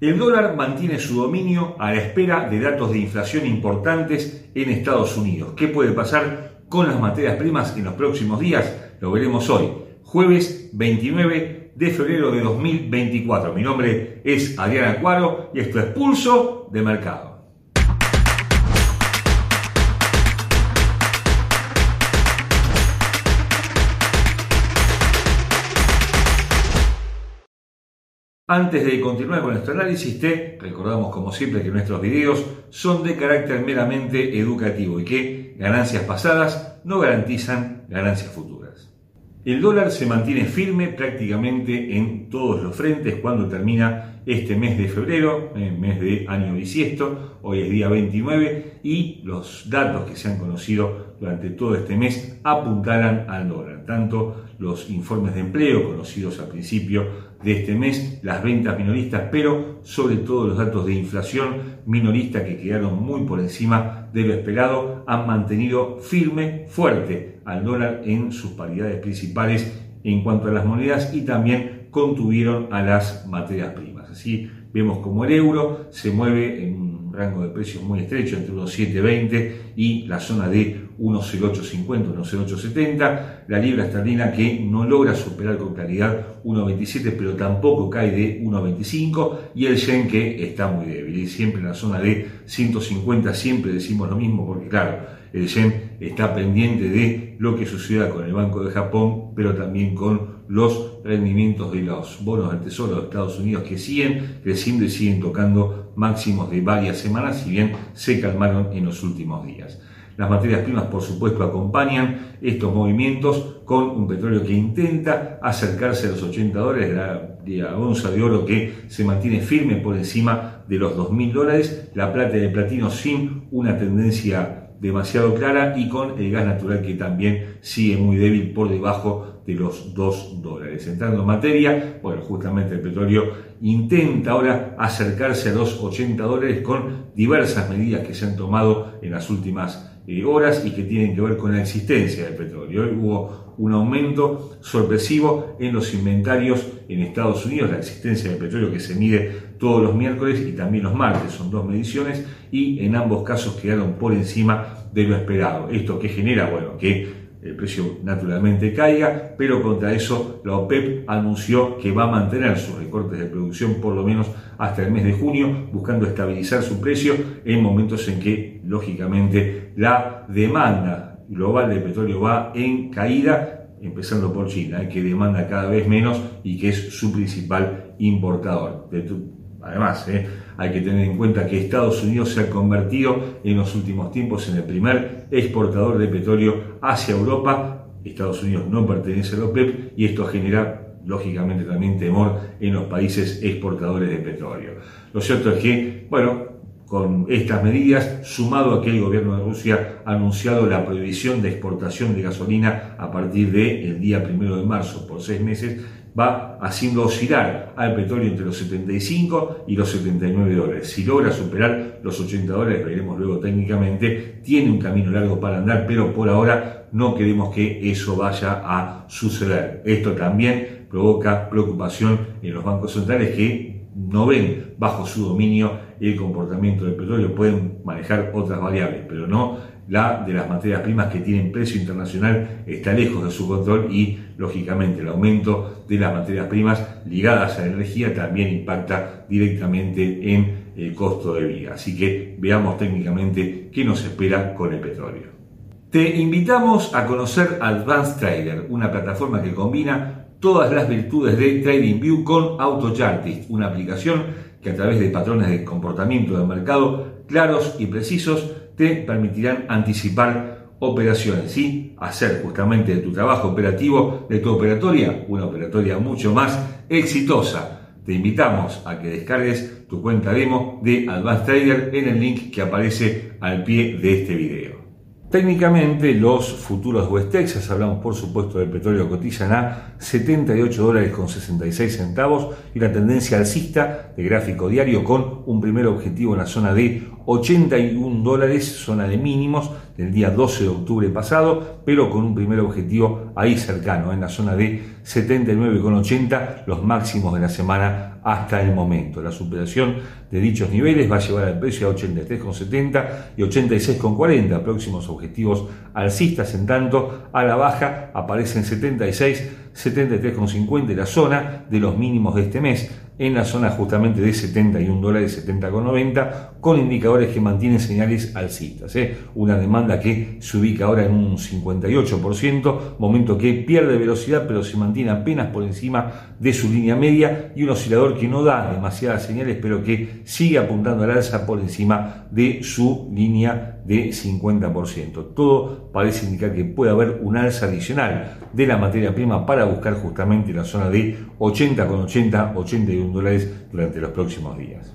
El dólar mantiene su dominio a la espera de datos de inflación importantes en Estados Unidos. ¿Qué puede pasar con las materias primas en los próximos días? Lo veremos hoy, jueves 29 de febrero de 2024. Mi nombre es Adriana Cuaro y esto es Pulso de Mercado. Antes de continuar con nuestro análisis, te recordamos como siempre que nuestros videos son de carácter meramente educativo y que ganancias pasadas no garantizan ganancias futuras. El dólar se mantiene firme prácticamente en todos los frentes cuando termina este mes de febrero, el mes de año bisiesto, hoy es día 29 y los datos que se han conocido durante todo este mes apuntaran al dólar, tanto los informes de empleo conocidos al principio de este mes, las ventas minoristas, pero sobre todo los datos de inflación minorista que quedaron muy por encima de lo esperado, han mantenido firme, fuerte al dólar en sus paridades principales en cuanto a las monedas y también contuvieron a las materias primas. Así vemos como el euro se mueve en rango de precios muy estrecho entre unos 7,20 y la zona de 1.0850, 1.0870, la libra esterlina que no logra superar con claridad 1.27, pero tampoco cae de 1.25, y el yen que está muy débil, y siempre en la zona de 150 siempre decimos lo mismo, porque claro, el yen está pendiente de lo que suceda con el Banco de Japón, pero también con los rendimientos de los bonos del Tesoro de Estados Unidos que siguen creciendo y siguen tocando máximos de varias semanas, si bien se calmaron en los últimos días. Las materias primas, por supuesto, acompañan estos movimientos con un petróleo que intenta acercarse a los 80 dólares, la, onza de oro que se mantiene firme por encima de los 2.000 dólares, la plata de platino sin una tendencia demasiado clara y con el gas natural que también sigue muy débil por debajo de los 2 dólares. Entrando en materia, bueno, justamente el petróleo intenta ahora acercarse a los 80 dólares con diversas medidas que se han tomado en las últimas horas y que tienen que ver con la existencia del petróleo. Hoy hubo un aumento sorpresivo en los inventarios en Estados Unidos, la existencia del petróleo que se mide todos los miércoles y también los martes, son dos mediciones y en ambos casos quedaron por encima de lo esperado. Esto que genera, bueno, que el precio naturalmente caiga, pero contra eso la OPEP anunció que va a mantener sus recortes de producción por lo menos hasta el mes de junio, buscando estabilizar su precio en momentos en que, lógicamente, la demanda global de petróleo va en caída, empezando por China, eh, que demanda cada vez menos y que es su principal importador. Además, eh, hay que tener en cuenta que Estados Unidos se ha convertido en los últimos tiempos en el primer exportador de petróleo hacia Europa. Estados Unidos no pertenece a la OPEP y esto genera lógicamente también temor en los países exportadores de petróleo. Lo cierto es que, bueno, con estas medidas, sumado a que el gobierno de Rusia ha anunciado la prohibición de exportación de gasolina a partir del día primero de marzo por seis meses, va haciendo oscilar al petróleo entre los 75 y los 79 dólares. Si logra superar los 80 dólares, veremos luego técnicamente, tiene un camino largo para andar, pero por ahora no queremos que eso vaya a suceder. Esto también provoca preocupación en los bancos centrales que no ven bajo su dominio el comportamiento del petróleo, pueden manejar otras variables, pero no la de las materias primas que tienen precio internacional está lejos de su control y, lógicamente, el aumento de las materias primas ligadas a la energía también impacta directamente en el costo de vida. Así que veamos técnicamente qué nos espera con el petróleo. Te invitamos a conocer Advanced Trader, una plataforma que combina todas las virtudes de TradingView con AutoChartist, una aplicación que a través de patrones de comportamiento del mercado claros y precisos te permitirán anticipar operaciones y hacer justamente de tu trabajo operativo, de tu operatoria, una operatoria mucho más exitosa. Te invitamos a que descargues tu cuenta demo de Advanced Trader en el link que aparece al pie de este video. Técnicamente los futuros West Texas, hablamos por supuesto del petróleo, cotizan a 78 dólares con 66 centavos y la tendencia alcista de gráfico diario con un primer objetivo en la zona de 81 dólares, zona de mínimos del día 12 de octubre pasado, pero con un primer objetivo ahí cercano, en la zona de 79,80, los máximos de la semana hasta el momento. La superación de dichos niveles va a llevar al precio a 83,70 y 86,40, próximos objetivos alcistas, en tanto a la baja aparecen 76, 73,50 la zona de los mínimos de este mes, en la zona justamente de 71 dólares 70,90 con indicadores que mantienen señales alcistas. ¿eh? Una demanda que se ubica ahora en un 58%, momento que pierde velocidad pero se mantiene apenas por encima de su línea media y un oscilador que no da demasiadas señales pero que sigue apuntando al alza por encima de su línea de 50%. Todo parece indicar que puede haber un alza adicional de la materia prima para buscar justamente la zona de 80,80, 81 dólares durante los próximos días.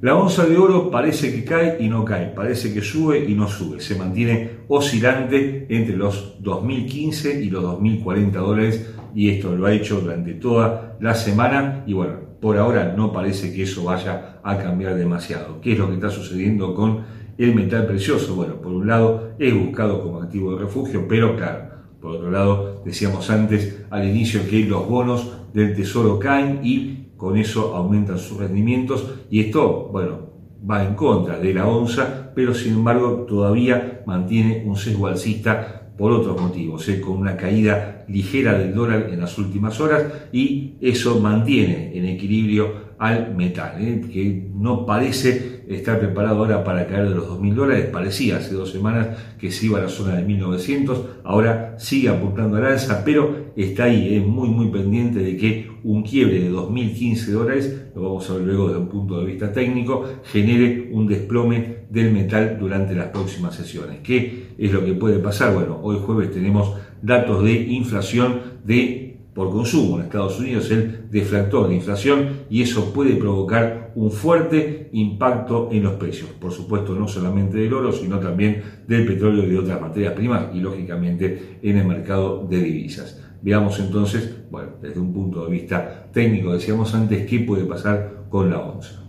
La onza de oro parece que cae y no cae, parece que sube y no sube, se mantiene oscilante entre los 2015 y los 2040 dólares y esto lo ha hecho durante toda la semana y bueno, por ahora no parece que eso vaya a cambiar demasiado. ¿Qué es lo que está sucediendo con el metal precioso? Bueno, por un lado es buscado como activo de refugio, pero claro, por otro lado decíamos antes al inicio que los bonos del tesoro caen y con eso aumentan sus rendimientos y esto, bueno, va en contra de la onza, pero sin embargo todavía mantiene un sesgo alcista por otros motivos, ¿eh? con una caída ligera del dólar en las últimas horas y eso mantiene en equilibrio al metal, ¿eh? que no parece estar preparado ahora para caer de los 2.000 dólares, parecía hace dos semanas que se iba a la zona de 1.900, ahora sigue apuntando al alza, pero está ahí, es muy muy pendiente de que un quiebre de 2.015 dólares, lo vamos a ver luego desde un punto de vista técnico, genere un desplome del metal durante las próximas sesiones. ¿Qué es lo que puede pasar? Bueno, hoy jueves tenemos datos de inflación de por consumo en Estados Unidos, el deflactor de inflación, y eso puede provocar un fuerte impacto en los precios. Por supuesto, no solamente del oro, sino también del petróleo y de otras materias primas, y lógicamente en el mercado de divisas. Veamos entonces, bueno, desde un punto de vista técnico, decíamos antes, qué puede pasar con la onza.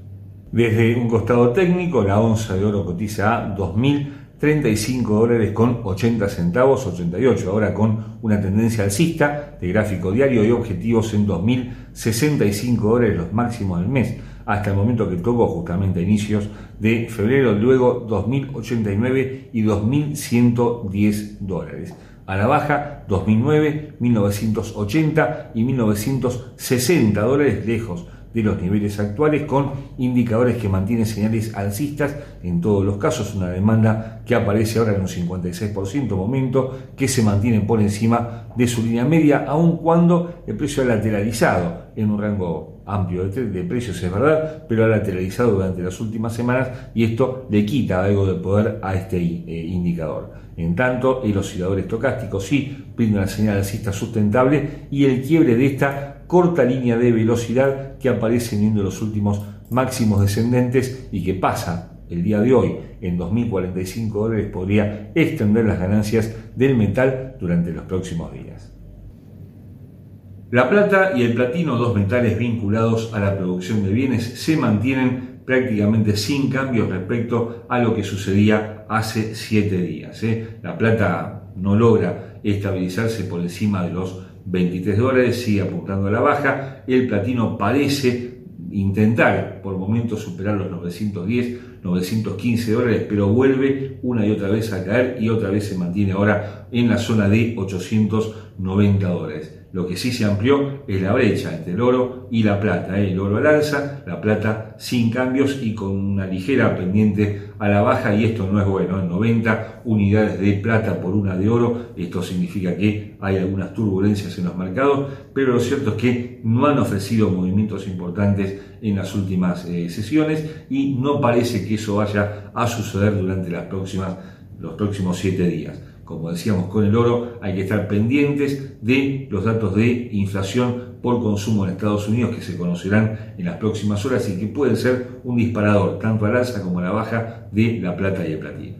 Desde un costado técnico, la onza de oro cotiza a 2000 35 dólares con 80 centavos, 88 ahora con una tendencia alcista de gráfico diario y objetivos en 2.065 dólares los máximos del mes hasta el momento que tocó justamente a inicios de febrero, luego 2.089 y 2.110 dólares. A la baja 2009, 1980 y 1960 dólares lejos de los niveles actuales con indicadores que mantienen señales alcistas. En todos los casos, una demanda que aparece ahora en un 56%, momento que se mantiene por encima de su línea media, aun cuando el precio ha lateralizado en un rango amplio de, precios, es verdad, pero ha lateralizado durante las últimas semanas y esto le quita algo de poder a este eh, indicador. En tanto, el oscilador estocástico sí brinda una señal alcista sustentable y el quiebre de esta corta línea de velocidad que aparece en los últimos máximos descendentes y que pasa el día de hoy en 2.045 dólares podría extender las ganancias del metal durante los próximos días. La plata y el platino, dos metales vinculados a la producción de bienes, se mantienen prácticamente sin cambios respecto a lo que sucedía hace siete días. ¿eh? La plata no logra estabilizarse por encima de los 23 dólares, sigue apuntando a la baja. El platino parece intentar por momentos superar los 910, 915 dólares, pero vuelve una y otra vez a caer y otra vez se mantiene ahora en la zona de 890 dólares. Lo que sí se amplió es la brecha entre el oro y la plata. ¿eh? El oro al alza, la plata sin cambios y con una ligera pendiente a la baja y esto no es bueno. En 90 unidades de plata por una de oro, esto significa que hay algunas turbulencias en los mercados, pero lo cierto es que no han ofrecido movimientos importantes en las últimas eh, sesiones y no parece que eso vaya a suceder durante las próximas, los próximos siete días. Como decíamos con el oro, hay que estar pendientes de los datos de inflación por consumo en Estados Unidos que se conocerán en las próximas horas y que pueden ser un disparador tanto al alza como a la baja de la plata y el platino.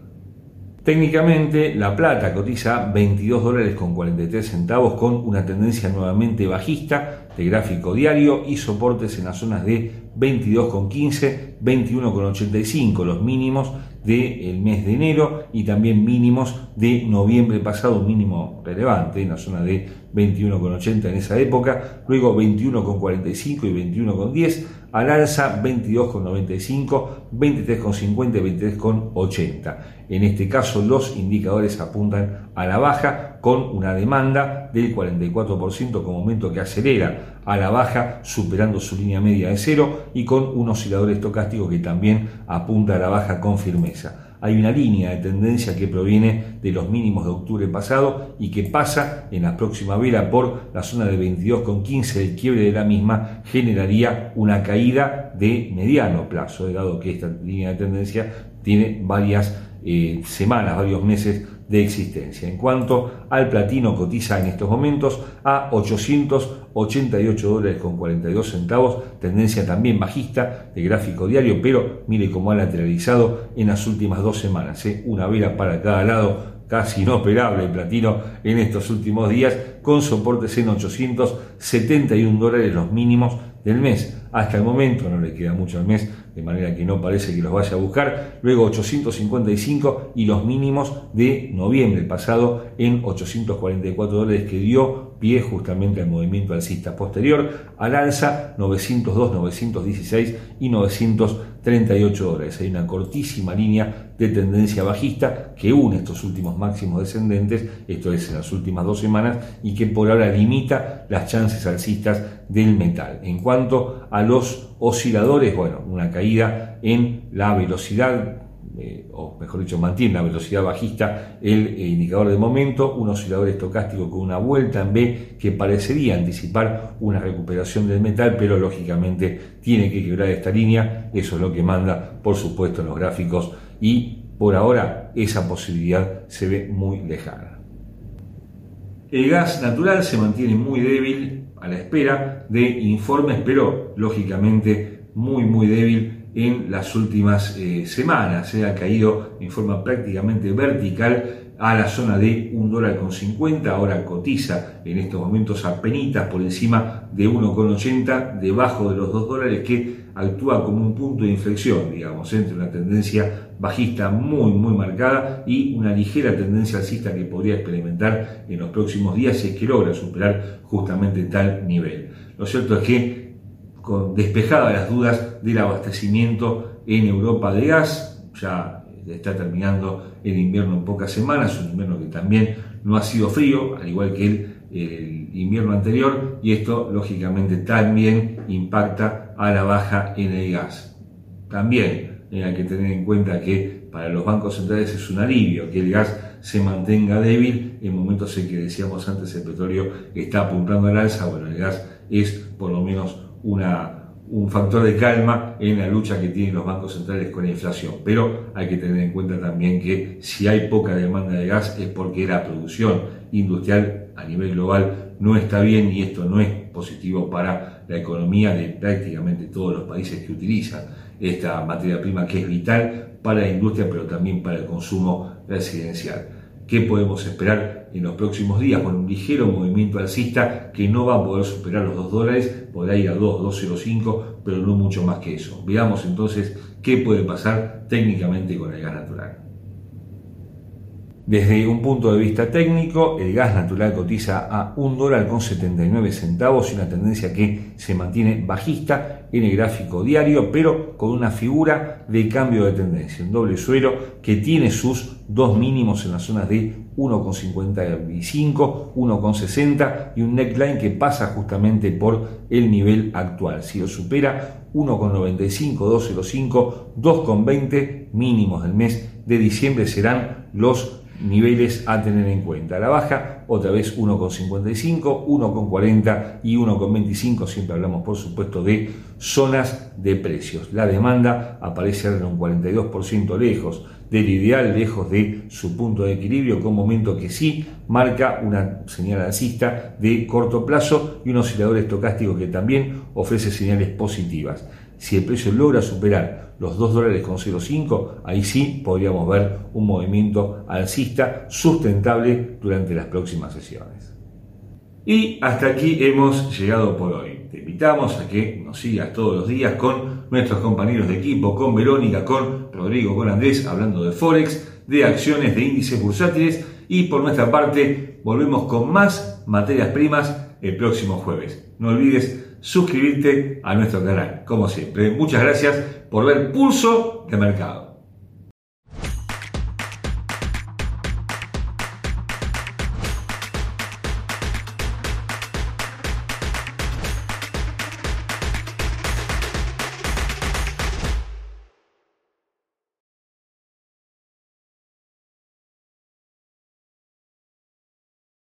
Técnicamente, la plata cotiza 22 dólares con 43 centavos con una tendencia nuevamente bajista de gráfico diario y soportes en las zonas de 22,15, 21,85 los mínimos del mes de enero y también mínimos de noviembre pasado, mínimo relevante en la zona de 21,80 en esa época, luego 21,45 y 21,10, al alza 22,95, 23,50 y 23,80. En este caso los indicadores apuntan a la baja con una demanda del 44% como momento que acelera a la baja superando su línea media de cero y con un oscilador estocástico que también apunta a la baja con firmeza. Hay una línea de tendencia que proviene de los mínimos de octubre pasado y que pasa en la próxima vela por la zona de 22,15 el quiebre de la misma generaría una caída de mediano plazo, dado que esta línea de tendencia tiene varias eh, semanas, varios meses de existencia. En cuanto al platino, cotiza en estos momentos a 888 dólares con 42 centavos, tendencia también bajista de gráfico diario, pero mire cómo ha lateralizado en las últimas dos semanas, ¿eh? una vela para cada lado, casi inoperable el platino en estos últimos días, con soportes en 871 dólares los mínimos del mes. Hasta el momento no le queda mucho al mes, de manera que no parece que los vaya a buscar. Luego 855 y los mínimos de noviembre pasado en 844 dólares que dio pie justamente al movimiento alcista posterior. Al alza 902, 916 y 938 dólares. Hay una cortísima línea de tendencia bajista que une estos últimos máximos descendentes, esto es en las últimas dos semanas, y que por ahora limita las chances alcistas del metal. En cuanto a los osciladores, bueno, una caída en la velocidad, eh, o mejor dicho, mantiene la velocidad bajista el eh, indicador de momento, un oscilador estocástico con una vuelta en B que parecería anticipar una recuperación del metal, pero lógicamente tiene que quebrar esta línea, eso es lo que manda, por supuesto, los gráficos y por ahora esa posibilidad se ve muy lejana. El gas natural se mantiene muy débil a la espera de informes, pero lógicamente muy muy débil en las últimas eh, semanas. Se ha caído en forma prácticamente vertical a la zona de un dólar con 50, ahora cotiza en estos momentos a penitas por encima de 1,80, debajo de los 2 dólares, que actúa como un punto de inflexión, digamos, entre una tendencia bajista muy, muy marcada y una ligera tendencia alcista que podría experimentar en los próximos días si es que logra superar justamente tal nivel. Lo cierto es que, despejadas las dudas del abastecimiento en Europa de gas, ya está terminando el invierno en pocas semanas, un invierno que también no ha sido frío, al igual que el, invierno anterior, y esto lógicamente también impacta a la baja en el gas. También hay que tener en cuenta que para los bancos centrales es un alivio que el gas se mantenga débil en momentos en que decíamos antes el petróleo está apuntando al alza, bueno, el gas es por lo menos un factor de calma en la lucha que tienen los bancos centrales con la inflación. Pero hay que tener en cuenta también que si hay poca demanda de gas es porque la producción industrial a nivel global no está bien y esto no es positivo para la economía de prácticamente todos los países que utilizan esta materia prima que es vital para la industria pero también para el consumo residencial. ¿Qué podemos esperar en los próximos días? Con un ligero movimiento alcista que no va a poder superar los 2 dólares, podrá ir a 2, 2,05, pero no mucho más que eso. Veamos entonces qué puede pasar técnicamente con el gas natural. Desde un punto de vista técnico, el gas natural cotiza a un dólar con 79 centavos y una tendencia que se mantiene bajista en el gráfico diario, pero con una figura de cambio de tendencia, un doble suelo que tiene sus dos mínimos en las zonas de 1,55, 1,60 y un neckline que pasa justamente por el nivel actual. Si lo supera, 1,95, 2,05, 2,20 mínimos del mes de diciembre serán los niveles a tener en cuenta. La baja, otra vez 1,55, 1,40 y 1,25. Siempre hablamos, por supuesto, de zonas de precios. La demanda aparece en un 42% lejos del ideal, lejos de su punto de equilibrio, con momento que sí marca una señal alcista de corto plazo y un oscilador estocástico que también ofrece señales positivas. Si el precio logra superar los 2 dólares con 0,5, ahí sí podríamos ver un movimiento alcista sustentable durante las próximas sesiones. Y hasta aquí hemos llegado por hoy. Te invitamos a que nos sigas todos los días con nuestros compañeros de equipo, con Verónica, con Rodrigo, con Andrés, hablando de Forex, de acciones, de índices bursátiles y por nuestra parte volvemos con más materias primas el próximo jueves. No olvides suscribirte a nuestro canal, como siempre. Muchas gracias por ver Pulso de Mercado.